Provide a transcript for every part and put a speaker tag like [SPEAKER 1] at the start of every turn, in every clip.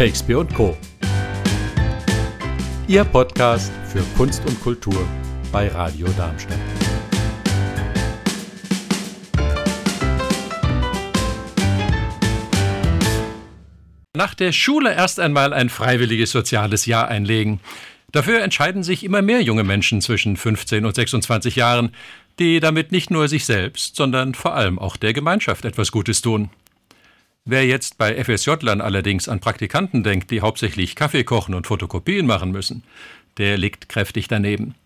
[SPEAKER 1] Shakespeare und Co. Ihr Podcast für Kunst und Kultur bei Radio Darmstadt. Nach der Schule erst einmal ein freiwilliges soziales Jahr einlegen. Dafür entscheiden sich immer mehr junge Menschen zwischen 15 und 26 Jahren, die damit nicht nur sich selbst, sondern vor allem auch der Gemeinschaft etwas Gutes tun. Wer jetzt bei FSJ-Lern allerdings an Praktikanten denkt, die hauptsächlich Kaffee kochen und Fotokopien machen müssen, der liegt kräftig daneben.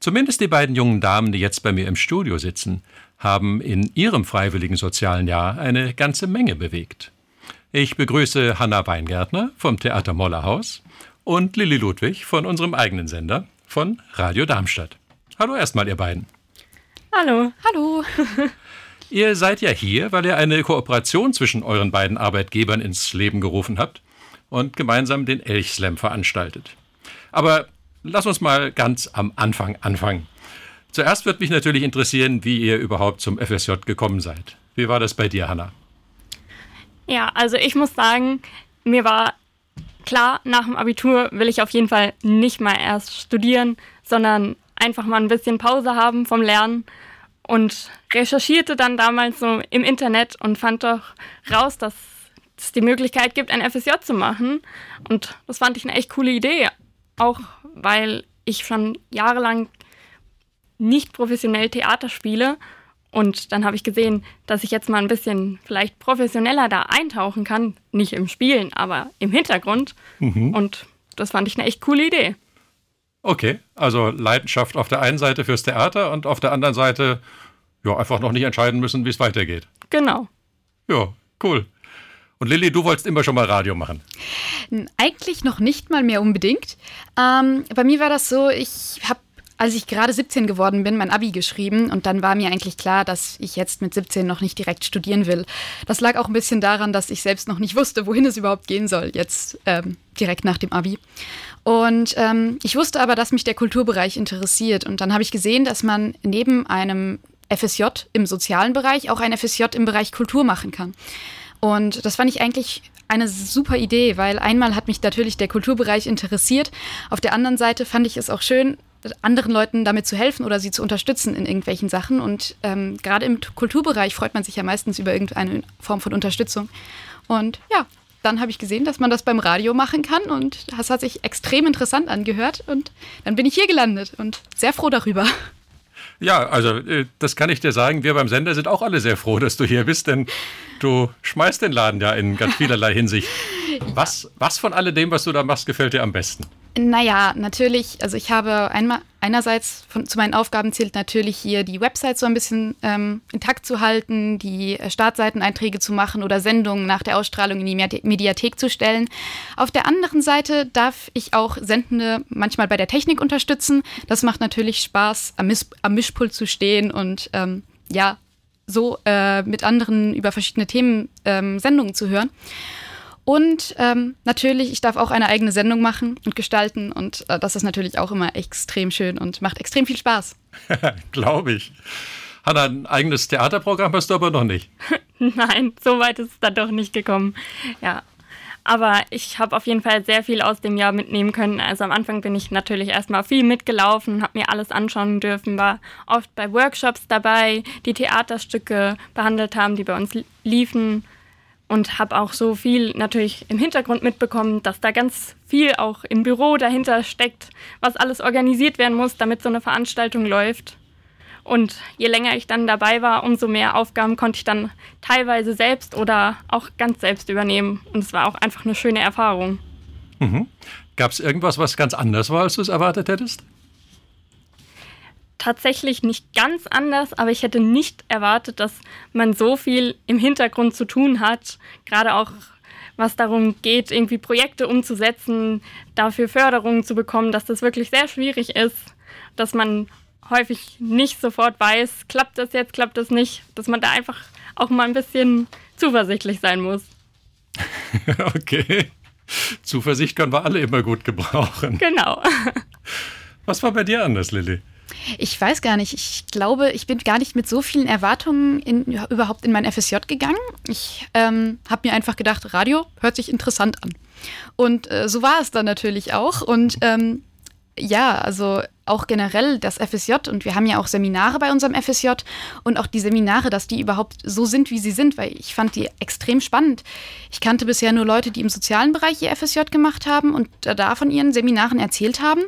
[SPEAKER 1] Zumindest die beiden jungen Damen, die jetzt bei mir im Studio sitzen, haben in ihrem freiwilligen sozialen Jahr eine ganze Menge bewegt. Ich begrüße Hanna Weingärtner vom Theater Mollerhaus und Lilly Ludwig von unserem eigenen Sender von Radio Darmstadt. Hallo erstmal, ihr beiden.
[SPEAKER 2] Hallo. Hallo.
[SPEAKER 1] Ihr seid ja hier, weil ihr eine Kooperation zwischen euren beiden Arbeitgebern ins Leben gerufen habt und gemeinsam den Elchslam veranstaltet. Aber lass uns mal ganz am Anfang anfangen. Zuerst wird mich natürlich interessieren, wie ihr überhaupt zum FSJ gekommen seid. Wie war das bei dir, Hanna?
[SPEAKER 2] Ja, also ich muss sagen, mir war klar, nach dem Abitur will ich auf jeden Fall nicht mal erst studieren, sondern einfach mal ein bisschen Pause haben vom Lernen und recherchierte dann damals so im Internet und fand doch raus, dass es die Möglichkeit gibt, ein FSJ zu machen. Und das fand ich eine echt coole Idee. Auch weil ich schon jahrelang nicht professionell Theater spiele. Und dann habe ich gesehen, dass ich jetzt mal ein bisschen vielleicht professioneller da eintauchen kann. Nicht im Spielen, aber im Hintergrund. Mhm. Und das fand ich eine echt coole Idee.
[SPEAKER 1] Okay, also Leidenschaft auf der einen Seite fürs Theater und auf der anderen Seite ja einfach noch nicht entscheiden müssen, wie es weitergeht.
[SPEAKER 2] Genau.
[SPEAKER 1] Ja, cool. Und Lilly, du wolltest immer schon mal Radio machen.
[SPEAKER 3] Eigentlich noch nicht mal mehr unbedingt. Ähm, bei mir war das so, ich habe, als ich gerade 17 geworden bin, mein Abi geschrieben und dann war mir eigentlich klar, dass ich jetzt mit 17 noch nicht direkt studieren will. Das lag auch ein bisschen daran, dass ich selbst noch nicht wusste, wohin es überhaupt gehen soll, jetzt ähm, direkt nach dem Abi. Und ähm, ich wusste aber, dass mich der Kulturbereich interessiert. Und dann habe ich gesehen, dass man neben einem FSJ im sozialen Bereich auch ein FSJ im Bereich Kultur machen kann. Und das fand ich eigentlich eine super Idee, weil einmal hat mich natürlich der Kulturbereich interessiert. Auf der anderen Seite fand ich es auch schön, anderen Leuten damit zu helfen oder sie zu unterstützen in irgendwelchen Sachen. Und ähm, gerade im Kulturbereich freut man sich ja meistens über irgendeine Form von Unterstützung. Und ja, dann habe ich gesehen, dass man das beim Radio machen kann und das hat sich extrem interessant angehört und dann bin ich hier gelandet und sehr froh darüber.
[SPEAKER 1] Ja, also äh, das kann ich dir sagen. Wir beim Sender sind auch alle sehr froh, dass du hier bist, denn du schmeißt den Laden ja in ganz vielerlei Hinsicht. Was, was von alledem, was du da machst, gefällt dir am besten?
[SPEAKER 3] Naja, natürlich. Also ich habe einmal einerseits von, zu meinen Aufgaben zählt natürlich hier die Website so ein bisschen ähm, intakt zu halten, die äh, Startseiteneinträge zu machen oder Sendungen nach der Ausstrahlung in die Mediathek zu stellen. Auf der anderen Seite darf ich auch Sendende manchmal bei der Technik unterstützen. Das macht natürlich Spaß, am, Miss am Mischpult zu stehen und ähm, ja, so äh, mit anderen über verschiedene Themen ähm, Sendungen zu hören. Und ähm, natürlich, ich darf auch eine eigene Sendung machen und gestalten. Und äh, das ist natürlich auch immer extrem schön und macht extrem viel Spaß.
[SPEAKER 1] Glaube ich. Hanna, ein eigenes Theaterprogramm hast du aber noch nicht.
[SPEAKER 2] Nein, so weit ist es dann doch nicht gekommen. Ja. Aber ich habe auf jeden Fall sehr viel aus dem Jahr mitnehmen können. Also am Anfang bin ich natürlich erstmal viel mitgelaufen, habe mir alles anschauen dürfen, war oft bei Workshops dabei, die Theaterstücke behandelt haben, die bei uns liefen und habe auch so viel natürlich im Hintergrund mitbekommen, dass da ganz viel auch im Büro dahinter steckt, was alles organisiert werden muss, damit so eine Veranstaltung läuft. Und je länger ich dann dabei war, umso mehr Aufgaben konnte ich dann teilweise selbst oder auch ganz selbst übernehmen. Und es war auch einfach eine schöne Erfahrung.
[SPEAKER 1] Mhm. Gab es irgendwas, was ganz anders war, als du es erwartet hättest?
[SPEAKER 2] Tatsächlich nicht ganz anders, aber ich hätte nicht erwartet, dass man so viel im Hintergrund zu tun hat, gerade auch was darum geht, irgendwie Projekte umzusetzen, dafür Förderungen zu bekommen, dass das wirklich sehr schwierig ist, dass man häufig nicht sofort weiß, klappt das jetzt, klappt das nicht, dass man da einfach auch mal ein bisschen zuversichtlich sein muss.
[SPEAKER 1] okay. Zuversicht können wir alle immer gut gebrauchen.
[SPEAKER 2] Genau.
[SPEAKER 1] Was war bei dir anders, Lilly?
[SPEAKER 3] Ich weiß gar nicht. Ich glaube, ich bin gar nicht mit so vielen Erwartungen in, überhaupt in mein FSJ gegangen. Ich ähm, habe mir einfach gedacht, Radio hört sich interessant an. Und äh, so war es dann natürlich auch. Und ähm, ja, also auch generell das FSJ und wir haben ja auch Seminare bei unserem FSJ und auch die Seminare, dass die überhaupt so sind, wie sie sind, weil ich fand die extrem spannend. Ich kannte bisher nur Leute, die im sozialen Bereich ihr FSJ gemacht haben und da von ihren Seminaren erzählt haben,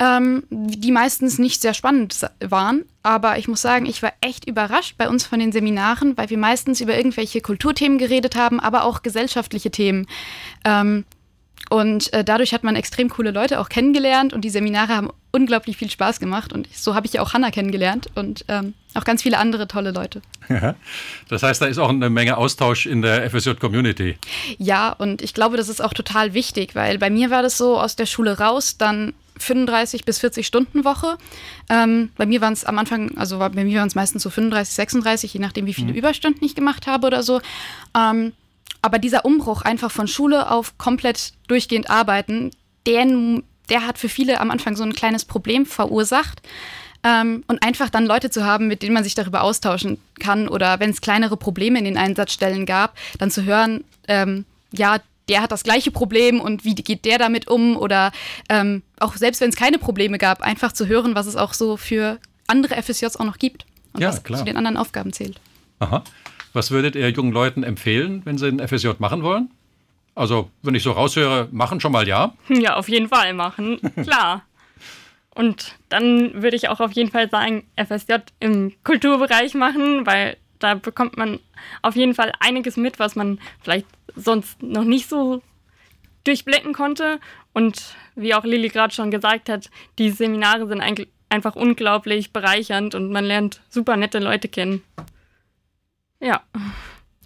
[SPEAKER 3] ähm, die meistens nicht sehr spannend waren. Aber ich muss sagen, ich war echt überrascht bei uns von den Seminaren, weil wir meistens über irgendwelche Kulturthemen geredet haben, aber auch gesellschaftliche Themen. Ähm, und äh, dadurch hat man extrem coole Leute auch kennengelernt und die Seminare haben unglaublich viel Spaß gemacht. Und so habe ich ja auch Hanna kennengelernt und ähm, auch ganz viele andere tolle Leute.
[SPEAKER 1] Ja, das heißt, da ist auch eine Menge Austausch in der FSJ-Community.
[SPEAKER 3] Ja, und ich glaube, das ist auch total wichtig, weil bei mir war das so aus der Schule raus, dann 35 bis 40 Stunden Woche. Ähm, bei mir waren es am Anfang, also bei mir waren es meistens so 35, 36, je nachdem, wie viele mhm. Überstunden ich gemacht habe oder so. Ähm, aber dieser Umbruch einfach von Schule auf komplett durchgehend arbeiten, der, der hat für viele am Anfang so ein kleines Problem verursacht. Ähm, und einfach dann Leute zu haben, mit denen man sich darüber austauschen kann oder wenn es kleinere Probleme in den Einsatzstellen gab, dann zu hören, ähm, ja, der hat das gleiche Problem und wie geht der damit um oder ähm, auch selbst wenn es keine Probleme gab, einfach zu hören, was es auch so für andere FSJs auch noch gibt und
[SPEAKER 1] ja,
[SPEAKER 3] was
[SPEAKER 1] klar.
[SPEAKER 3] zu den anderen Aufgaben zählt.
[SPEAKER 1] Aha. Was würdet ihr jungen Leuten empfehlen, wenn sie ein FSJ machen wollen? Also, wenn ich so raushöre, machen schon mal ja?
[SPEAKER 2] Ja, auf jeden Fall machen, klar. Und dann würde ich auch auf jeden Fall sagen, FSJ im Kulturbereich machen, weil da bekommt man auf jeden Fall einiges mit, was man vielleicht sonst noch nicht so durchblicken konnte. Und wie auch Lilly gerade schon gesagt hat, die Seminare sind einfach unglaublich bereichernd und man lernt super nette Leute kennen. Ja.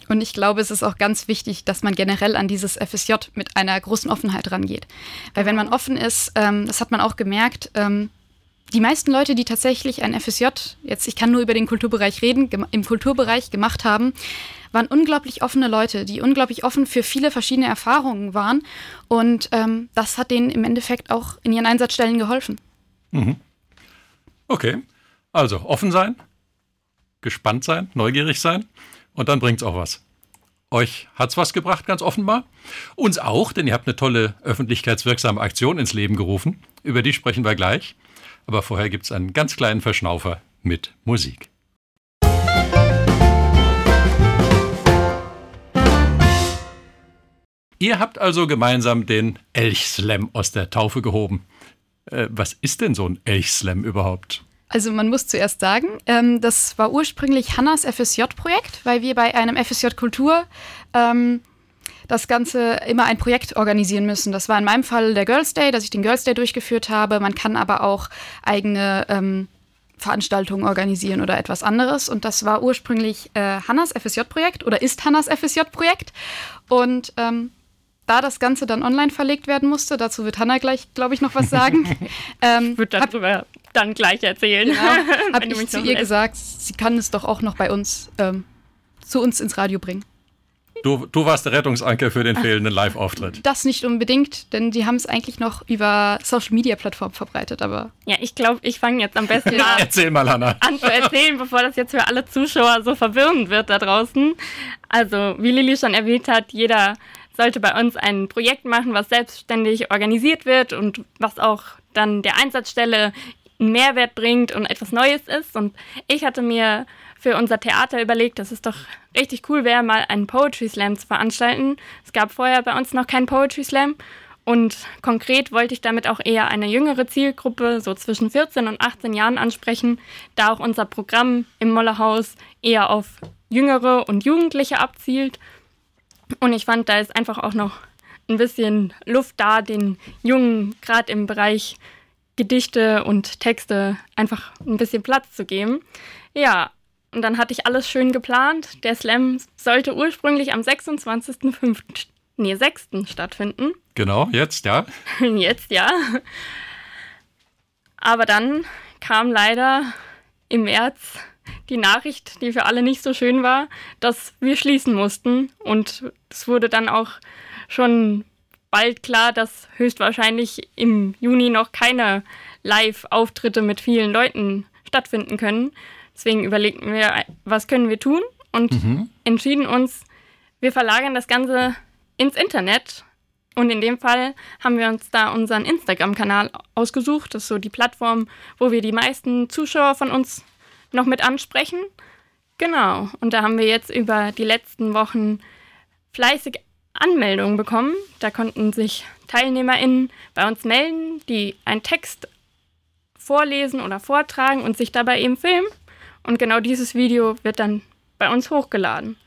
[SPEAKER 3] Und ich glaube, es ist auch ganz wichtig, dass man generell an dieses FSJ mit einer großen Offenheit rangeht. Weil wenn man offen ist, ähm, das hat man auch gemerkt, ähm, die meisten Leute, die tatsächlich ein FSJ, jetzt ich kann nur über den Kulturbereich reden, im Kulturbereich gemacht haben, waren unglaublich offene Leute, die unglaublich offen für viele verschiedene Erfahrungen waren. Und ähm, das hat denen im Endeffekt auch in ihren Einsatzstellen geholfen.
[SPEAKER 1] Mhm. Okay, also offen sein, gespannt sein, neugierig sein und dann bringt es auch was. Euch hat es was gebracht, ganz offenbar. Uns auch, denn ihr habt eine tolle öffentlichkeitswirksame Aktion ins Leben gerufen. Über die sprechen wir gleich. Aber vorher gibt es einen ganz kleinen Verschnaufer mit Musik. Ihr habt also gemeinsam den Elchslam aus der Taufe gehoben. Äh, was ist denn so ein Elchslam überhaupt?
[SPEAKER 3] Also man muss zuerst sagen, ähm, das war ursprünglich Hannas FSJ-Projekt, weil wir bei einem FSJ Kultur ähm, das Ganze immer ein Projekt organisieren müssen. Das war in meinem Fall der Girls Day, dass ich den Girls Day durchgeführt habe. Man kann aber auch eigene ähm, Veranstaltungen organisieren oder etwas anderes. Und das war ursprünglich äh, Hannas FSJ-Projekt oder ist Hannas FSJ-Projekt. Und ähm, da das Ganze dann online verlegt werden musste, dazu wird Hanna gleich, glaube ich, noch was sagen.
[SPEAKER 2] ähm, wird darüber dann gleich erzählen. Genau,
[SPEAKER 3] habe ich zu ihr gesagt, sie kann es doch auch noch bei uns ähm, zu uns ins Radio bringen.
[SPEAKER 1] Du, du warst der Rettungsanker für den fehlenden Live-Auftritt.
[SPEAKER 3] Das nicht unbedingt, denn die haben es eigentlich noch über Social-Media-Plattformen verbreitet, aber...
[SPEAKER 2] Ja, ich glaube, ich fange jetzt am besten an,
[SPEAKER 1] Erzähl mal, Hanna.
[SPEAKER 2] an zu erzählen, bevor das jetzt für alle Zuschauer so verwirrend wird da draußen. Also, wie Lilly schon erwähnt hat, jeder sollte bei uns ein Projekt machen, was selbstständig organisiert wird und was auch dann der Einsatzstelle einen Mehrwert bringt und etwas Neues ist. Und ich hatte mir für unser Theater überlegt, dass es doch richtig cool wäre, mal einen Poetry Slam zu veranstalten. Es gab vorher bei uns noch keinen Poetry Slam. Und konkret wollte ich damit auch eher eine jüngere Zielgruppe, so zwischen 14 und 18 Jahren ansprechen, da auch unser Programm im Mollerhaus eher auf Jüngere und Jugendliche abzielt und ich fand, da ist einfach auch noch ein bisschen Luft da, den Jungen gerade im Bereich Gedichte und Texte einfach ein bisschen Platz zu geben. Ja, und dann hatte ich alles schön geplant. Der Slam sollte ursprünglich am 26.05. Nee, 6. stattfinden.
[SPEAKER 1] Genau, jetzt, ja.
[SPEAKER 2] jetzt, ja. Aber dann kam leider im März die Nachricht, die für alle nicht so schön war, dass wir schließen mussten. Und es wurde dann auch schon bald klar, dass höchstwahrscheinlich im Juni noch keine Live-Auftritte mit vielen Leuten stattfinden können. Deswegen überlegten wir, was können wir tun und mhm. entschieden uns, wir verlagern das Ganze ins Internet. Und in dem Fall haben wir uns da unseren Instagram-Kanal ausgesucht. Das ist so die Plattform, wo wir die meisten Zuschauer von uns noch mit ansprechen. Genau. Und da haben wir jetzt über die letzten Wochen fleißig Anmeldungen bekommen. Da konnten sich TeilnehmerInnen bei uns melden, die einen Text vorlesen oder vortragen und sich dabei eben filmen. Und genau dieses Video wird dann bei uns hochgeladen.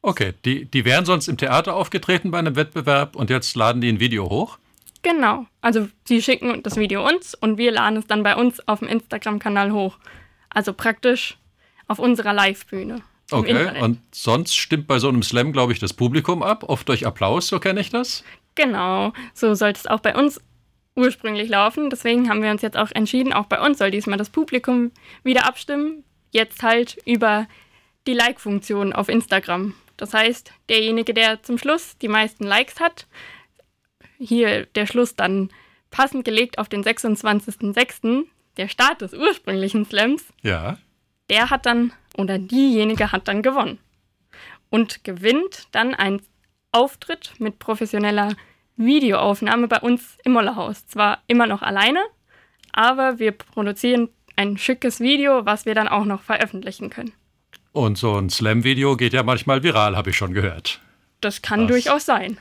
[SPEAKER 1] Okay, die, die wären sonst im Theater aufgetreten bei einem Wettbewerb und jetzt laden die ein Video hoch?
[SPEAKER 2] Genau. Also sie schicken das Video uns und wir laden es dann bei uns auf dem Instagram-Kanal hoch. Also praktisch auf unserer Live-Bühne.
[SPEAKER 1] Okay, und sonst stimmt bei so einem Slam, glaube ich, das Publikum ab, oft durch Applaus, so kenne ich das.
[SPEAKER 2] Genau, so sollte es auch bei uns ursprünglich laufen. Deswegen haben wir uns jetzt auch entschieden, auch bei uns soll diesmal das Publikum wieder abstimmen. Jetzt halt über die Like-Funktion auf Instagram. Das heißt, derjenige, der zum Schluss die meisten Likes hat, hier der Schluss dann passend gelegt auf den 26.06., der Start des ursprünglichen Slams,
[SPEAKER 1] ja.
[SPEAKER 2] Der hat dann oder diejenige hat dann gewonnen und gewinnt dann einen Auftritt mit professioneller Videoaufnahme bei uns im Mollerhaus. Zwar immer noch alleine, aber wir produzieren ein schickes Video, was wir dann auch noch veröffentlichen können.
[SPEAKER 1] Und so ein Slam-Video geht ja manchmal viral, habe ich schon gehört.
[SPEAKER 2] Das kann was? durchaus sein.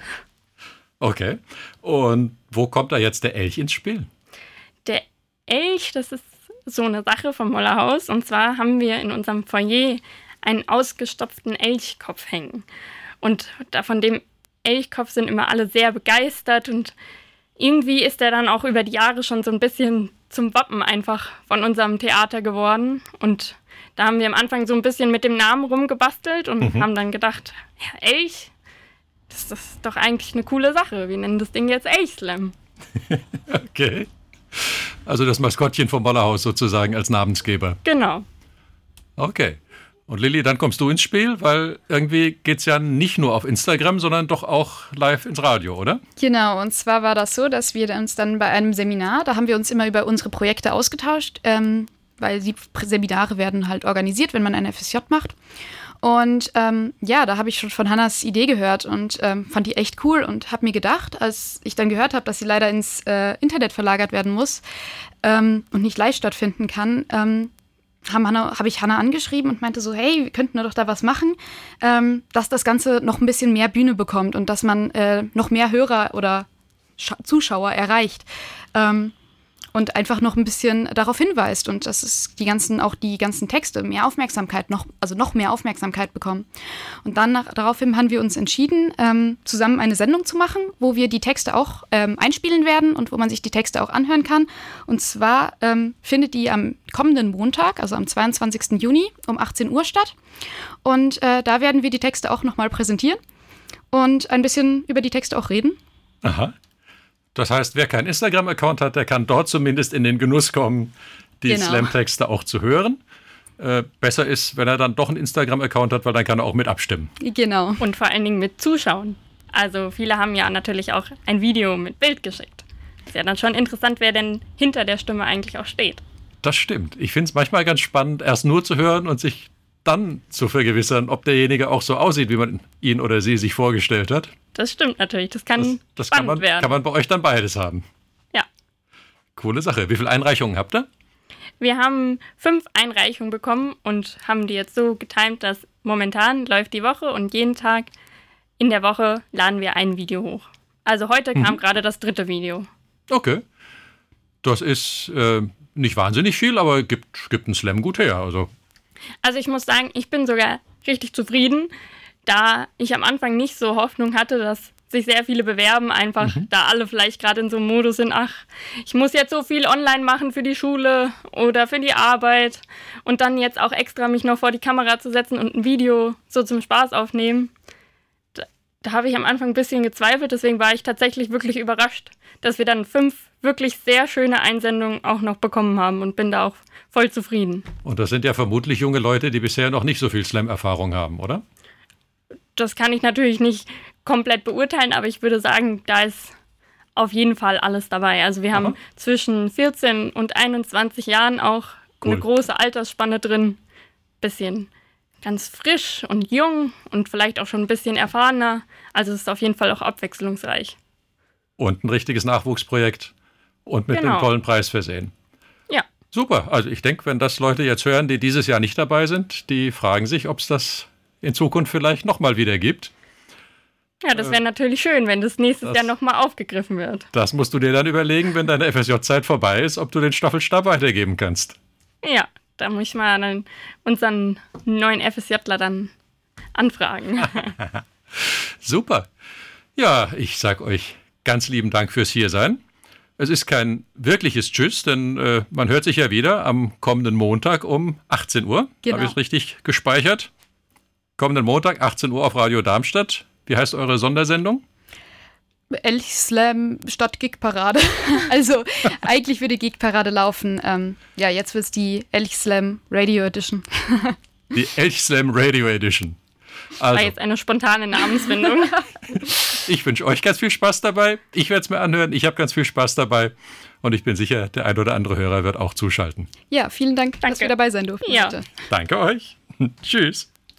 [SPEAKER 1] Okay. Und wo kommt da jetzt der Elch ins Spiel?
[SPEAKER 2] Der Elch, das ist so eine Sache vom Mollerhaus. Und zwar haben wir in unserem Foyer einen ausgestopften Elchkopf hängen. Und da von dem Elchkopf sind immer alle sehr begeistert und irgendwie ist er dann auch über die Jahre schon so ein bisschen zum Wappen einfach von unserem Theater geworden. Und da haben wir am Anfang so ein bisschen mit dem Namen rumgebastelt und mhm. haben dann gedacht, ja, Elch, das ist doch eigentlich eine coole Sache. Wir nennen das Ding jetzt Elchslam.
[SPEAKER 1] okay. Also das Maskottchen vom Bollerhaus sozusagen als Namensgeber.
[SPEAKER 2] Genau.
[SPEAKER 1] Okay. Und Lilly, dann kommst du ins Spiel, weil irgendwie geht es ja nicht nur auf Instagram, sondern doch auch live ins Radio, oder?
[SPEAKER 3] Genau, und zwar war das so, dass wir uns dann bei einem Seminar, da haben wir uns immer über unsere Projekte ausgetauscht, ähm, weil die Seminare werden halt organisiert, wenn man ein FSJ macht. Und ähm, ja, da habe ich schon von Hannas Idee gehört und ähm, fand die echt cool und habe mir gedacht, als ich dann gehört habe, dass sie leider ins äh, Internet verlagert werden muss ähm, und nicht live stattfinden kann, ähm, habe hab ich Hannah angeschrieben und meinte so, hey, wir könnten doch da was machen, ähm, dass das Ganze noch ein bisschen mehr Bühne bekommt und dass man äh, noch mehr Hörer oder Sch Zuschauer erreicht. Ähm, und einfach noch ein bisschen darauf hinweist und dass es die ganzen, auch die ganzen Texte mehr Aufmerksamkeit, noch, also noch mehr Aufmerksamkeit bekommen. Und dann nach, daraufhin haben wir uns entschieden, ähm, zusammen eine Sendung zu machen, wo wir die Texte auch ähm, einspielen werden und wo man sich die Texte auch anhören kann. Und zwar ähm, findet die am kommenden Montag, also am 22. Juni um 18 Uhr statt. Und äh, da werden wir die Texte auch nochmal präsentieren und ein bisschen über die Texte auch reden.
[SPEAKER 1] Aha. Das heißt, wer keinen Instagram-Account hat, der kann dort zumindest in den Genuss kommen, die genau. Slam-Texte auch zu hören. Äh, besser ist, wenn er dann doch einen Instagram-Account hat, weil dann kann er auch mit abstimmen.
[SPEAKER 2] Genau. Und vor allen Dingen mit zuschauen. Also viele haben ja natürlich auch ein Video mit Bild geschickt. Ist ja dann schon interessant, wer denn hinter der Stimme eigentlich auch steht.
[SPEAKER 1] Das stimmt. Ich finde es manchmal ganz spannend, erst nur zu hören und sich dann zu vergewissern, ob derjenige auch so aussieht, wie man ihn oder sie sich vorgestellt hat.
[SPEAKER 2] Das stimmt natürlich. Das kann das,
[SPEAKER 1] das spannend kann man, werden. Kann man bei euch dann beides haben.
[SPEAKER 2] Ja.
[SPEAKER 1] Coole Sache. Wie viele Einreichungen habt ihr?
[SPEAKER 2] Wir haben fünf Einreichungen bekommen und haben die jetzt so getimt, dass momentan läuft die Woche und jeden Tag in der Woche laden wir ein Video hoch. Also heute kam mhm. gerade das dritte Video.
[SPEAKER 1] Okay. Das ist äh, nicht wahnsinnig viel, aber gibt, gibt einen Slam gut her. Also.
[SPEAKER 2] also ich muss sagen, ich bin sogar richtig zufrieden da ich am Anfang nicht so Hoffnung hatte, dass sich sehr viele bewerben, einfach mhm. da alle vielleicht gerade in so einem Modus sind, ach, ich muss jetzt so viel online machen für die Schule oder für die Arbeit und dann jetzt auch extra mich noch vor die Kamera zu setzen und ein Video so zum Spaß aufnehmen. Da, da habe ich am Anfang ein bisschen gezweifelt, deswegen war ich tatsächlich wirklich überrascht, dass wir dann fünf wirklich sehr schöne Einsendungen auch noch bekommen haben und bin da auch voll zufrieden.
[SPEAKER 1] Und das sind ja vermutlich junge Leute, die bisher noch nicht so viel Slam-Erfahrung haben, oder?
[SPEAKER 2] Das kann ich natürlich nicht komplett beurteilen, aber ich würde sagen, da ist auf jeden Fall alles dabei. Also wir haben Aha. zwischen 14 und 21 Jahren auch cool. eine große Altersspanne drin. Bisschen ganz frisch und jung und vielleicht auch schon ein bisschen erfahrener. Also es ist auf jeden Fall auch abwechslungsreich.
[SPEAKER 1] Und ein richtiges Nachwuchsprojekt und mit genau. einem tollen Preis versehen.
[SPEAKER 2] Ja.
[SPEAKER 1] Super. Also ich denke, wenn das Leute jetzt hören, die dieses Jahr nicht dabei sind, die fragen sich, ob es das in Zukunft vielleicht nochmal wieder gibt.
[SPEAKER 2] Ja, das wäre natürlich schön, wenn das nächstes das, Jahr nochmal aufgegriffen wird.
[SPEAKER 1] Das musst du dir dann überlegen, wenn deine FSJ-Zeit vorbei ist, ob du den Staffelstab weitergeben kannst.
[SPEAKER 2] Ja, da muss ich mal dann unseren neuen FSJler dann anfragen.
[SPEAKER 1] Super. Ja, ich sag euch ganz lieben Dank fürs Hiersein. Es ist kein wirkliches Tschüss, denn äh, man hört sich ja wieder am kommenden Montag um 18 Uhr. Genau. Habe ich es richtig gespeichert? Kommenden Montag, 18 Uhr auf Radio Darmstadt. Wie heißt eure Sondersendung?
[SPEAKER 3] Elch Slam statt Gigparade. also eigentlich würde Gigparade laufen. Ähm, ja, jetzt wird es die Elch Slam Radio Edition.
[SPEAKER 1] die Elch Slam Radio Edition.
[SPEAKER 2] Also. War jetzt eine spontane Namensfindung.
[SPEAKER 1] ich wünsche euch ganz viel Spaß dabei. Ich werde es mir anhören. Ich habe ganz viel Spaß dabei. Und ich bin sicher, der ein oder andere Hörer wird auch zuschalten.
[SPEAKER 3] Ja, vielen Dank, Danke. dass wir dabei sein durften.
[SPEAKER 2] Ja.
[SPEAKER 1] Danke euch. Tschüss.